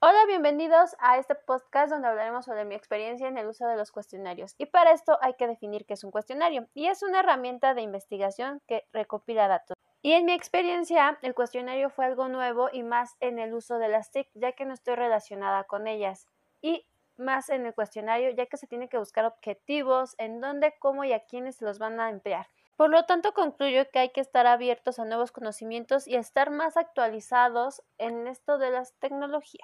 Hola, bienvenidos a este podcast donde hablaremos sobre mi experiencia en el uso de los cuestionarios. Y para esto hay que definir qué es un cuestionario. Y es una herramienta de investigación que recopila datos. Y en mi experiencia, el cuestionario fue algo nuevo y más en el uso de las TIC, ya que no estoy relacionada con ellas. Y más en el cuestionario, ya que se tiene que buscar objetivos, en dónde, cómo y a quiénes se los van a emplear. Por lo tanto, concluyo que hay que estar abiertos a nuevos conocimientos y estar más actualizados en esto de las tecnologías.